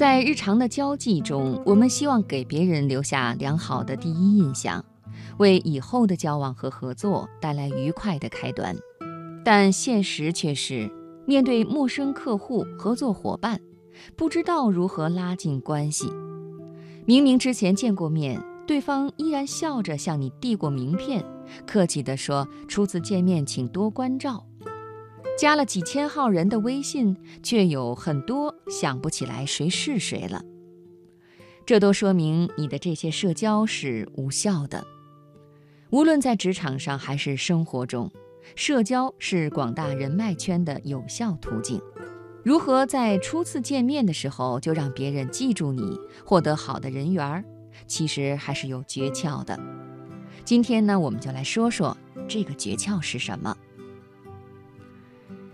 在日常的交际中，我们希望给别人留下良好的第一印象，为以后的交往和合作带来愉快的开端。但现实却是，面对陌生客户、合作伙伴，不知道如何拉近关系。明明之前见过面，对方依然笑着向你递过名片，客气地说：“初次见面，请多关照。”加了几千号人的微信，却有很多想不起来谁是谁了。这都说明你的这些社交是无效的。无论在职场上还是生活中，社交是广大人脉圈的有效途径。如何在初次见面的时候就让别人记住你，获得好的人缘儿，其实还是有诀窍的。今天呢，我们就来说说这个诀窍是什么。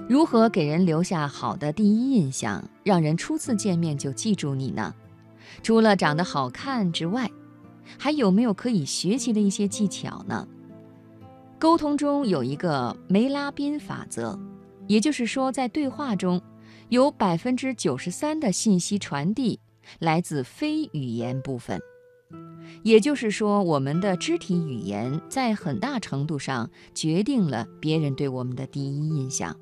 如何给人留下好的第一印象，让人初次见面就记住你呢？除了长得好看之外，还有没有可以学习的一些技巧呢？沟通中有一个梅拉宾法则，也就是说，在对话中，有百分之九十三的信息传递来自非语言部分。也就是说，我们的肢体语言在很大程度上决定了别人对我们的第一印象。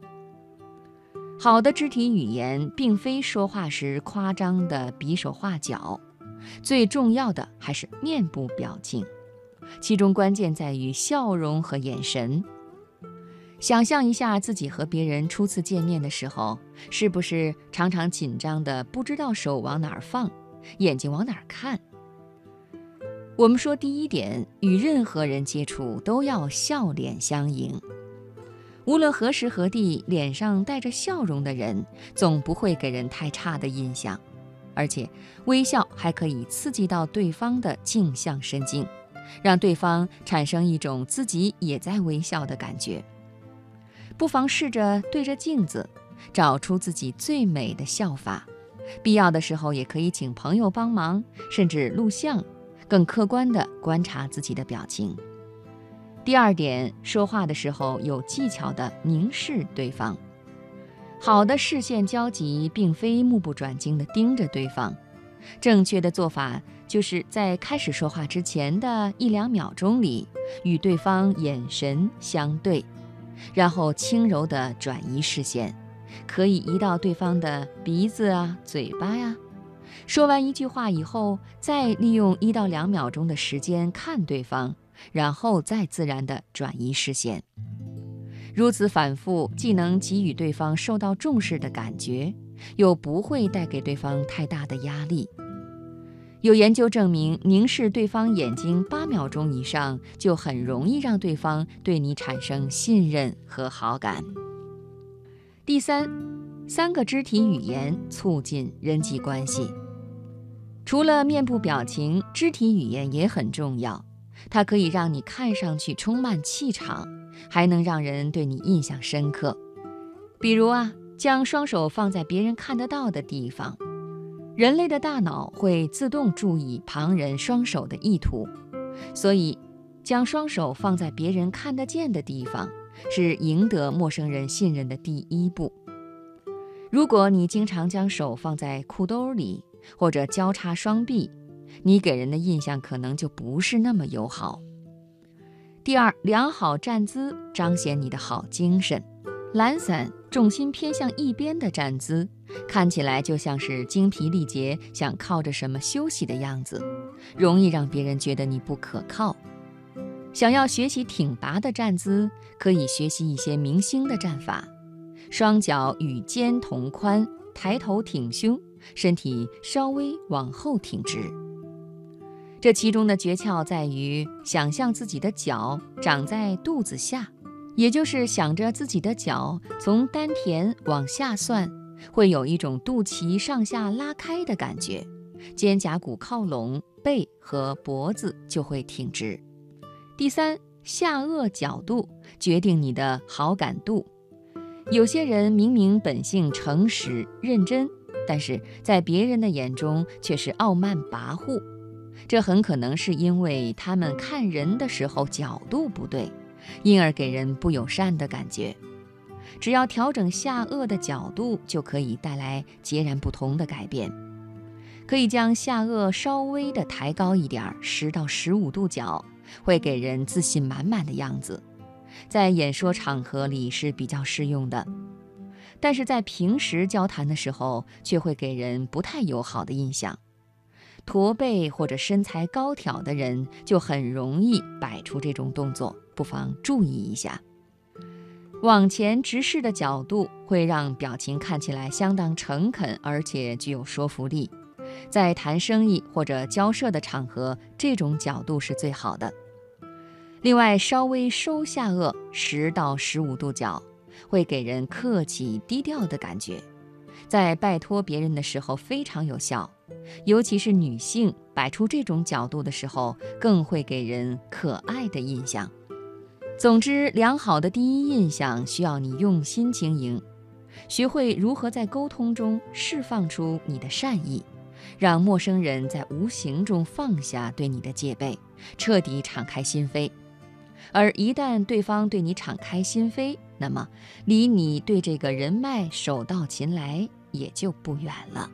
好的肢体语言并非说话时夸张的比手画脚，最重要的还是面部表情，其中关键在于笑容和眼神。想象一下自己和别人初次见面的时候，是不是常常紧张的不知道手往哪儿放，眼睛往哪儿看？我们说第一点，与任何人接触都要笑脸相迎。无论何时何地，脸上带着笑容的人，总不会给人太差的印象。而且，微笑还可以刺激到对方的镜像神经，让对方产生一种自己也在微笑的感觉。不妨试着对着镜子，找出自己最美的笑法。必要的时候，也可以请朋友帮忙，甚至录像，更客观地观察自己的表情。第二点，说话的时候有技巧地凝视对方。好的视线交集，并非目不转睛地盯着对方。正确的做法就是在开始说话之前的一两秒钟里，与对方眼神相对，然后轻柔地转移视线，可以移到对方的鼻子啊、嘴巴呀。说完一句话以后，再利用一到两秒钟的时间看对方。然后再自然地转移视线，如此反复，既能给予对方受到重视的感觉，又不会带给对方太大的压力。有研究证明，凝视对方眼睛八秒钟以上，就很容易让对方对你产生信任和好感。第三，三个肢体语言促进人际关系。除了面部表情，肢体语言也很重要。它可以让你看上去充满气场，还能让人对你印象深刻。比如啊，将双手放在别人看得到的地方。人类的大脑会自动注意旁人双手的意图，所以将双手放在别人看得见的地方，是赢得陌生人信任的第一步。如果你经常将手放在裤兜里，或者交叉双臂，你给人的印象可能就不是那么友好。第二，良好站姿彰显你的好精神。懒散、重心偏向一边的站姿，看起来就像是精疲力竭、想靠着什么休息的样子，容易让别人觉得你不可靠。想要学习挺拔的站姿，可以学习一些明星的站法：双脚与肩同宽，抬头挺胸，身体稍微往后挺直。这其中的诀窍在于想象自己的脚长在肚子下，也就是想着自己的脚从丹田往下算，会有一种肚脐上下拉开的感觉，肩胛骨靠拢，背和脖子就会挺直。第三，下颚角度决定你的好感度。有些人明明本性诚实认真，但是在别人的眼中却是傲慢跋扈。这很可能是因为他们看人的时候角度不对，因而给人不友善的感觉。只要调整下颚的角度，就可以带来截然不同的改变。可以将下颚稍微的抬高一点，十到十五度角，会给人自信满满的样子，在演说场合里是比较适用的。但是在平时交谈的时候，却会给人不太友好的印象。驼背或者身材高挑的人就很容易摆出这种动作，不妨注意一下。往前直视的角度会让表情看起来相当诚恳，而且具有说服力。在谈生意或者交涉的场合，这种角度是最好的。另外，稍微收下颚十到十五度角，会给人客气低调的感觉，在拜托别人的时候非常有效。尤其是女性摆出这种角度的时候，更会给人可爱的印象。总之，良好的第一印象需要你用心经营，学会如何在沟通中释放出你的善意，让陌生人在无形中放下对你的戒备，彻底敞开心扉。而一旦对方对你敞开心扉，那么离你对这个人脉手到擒来也就不远了。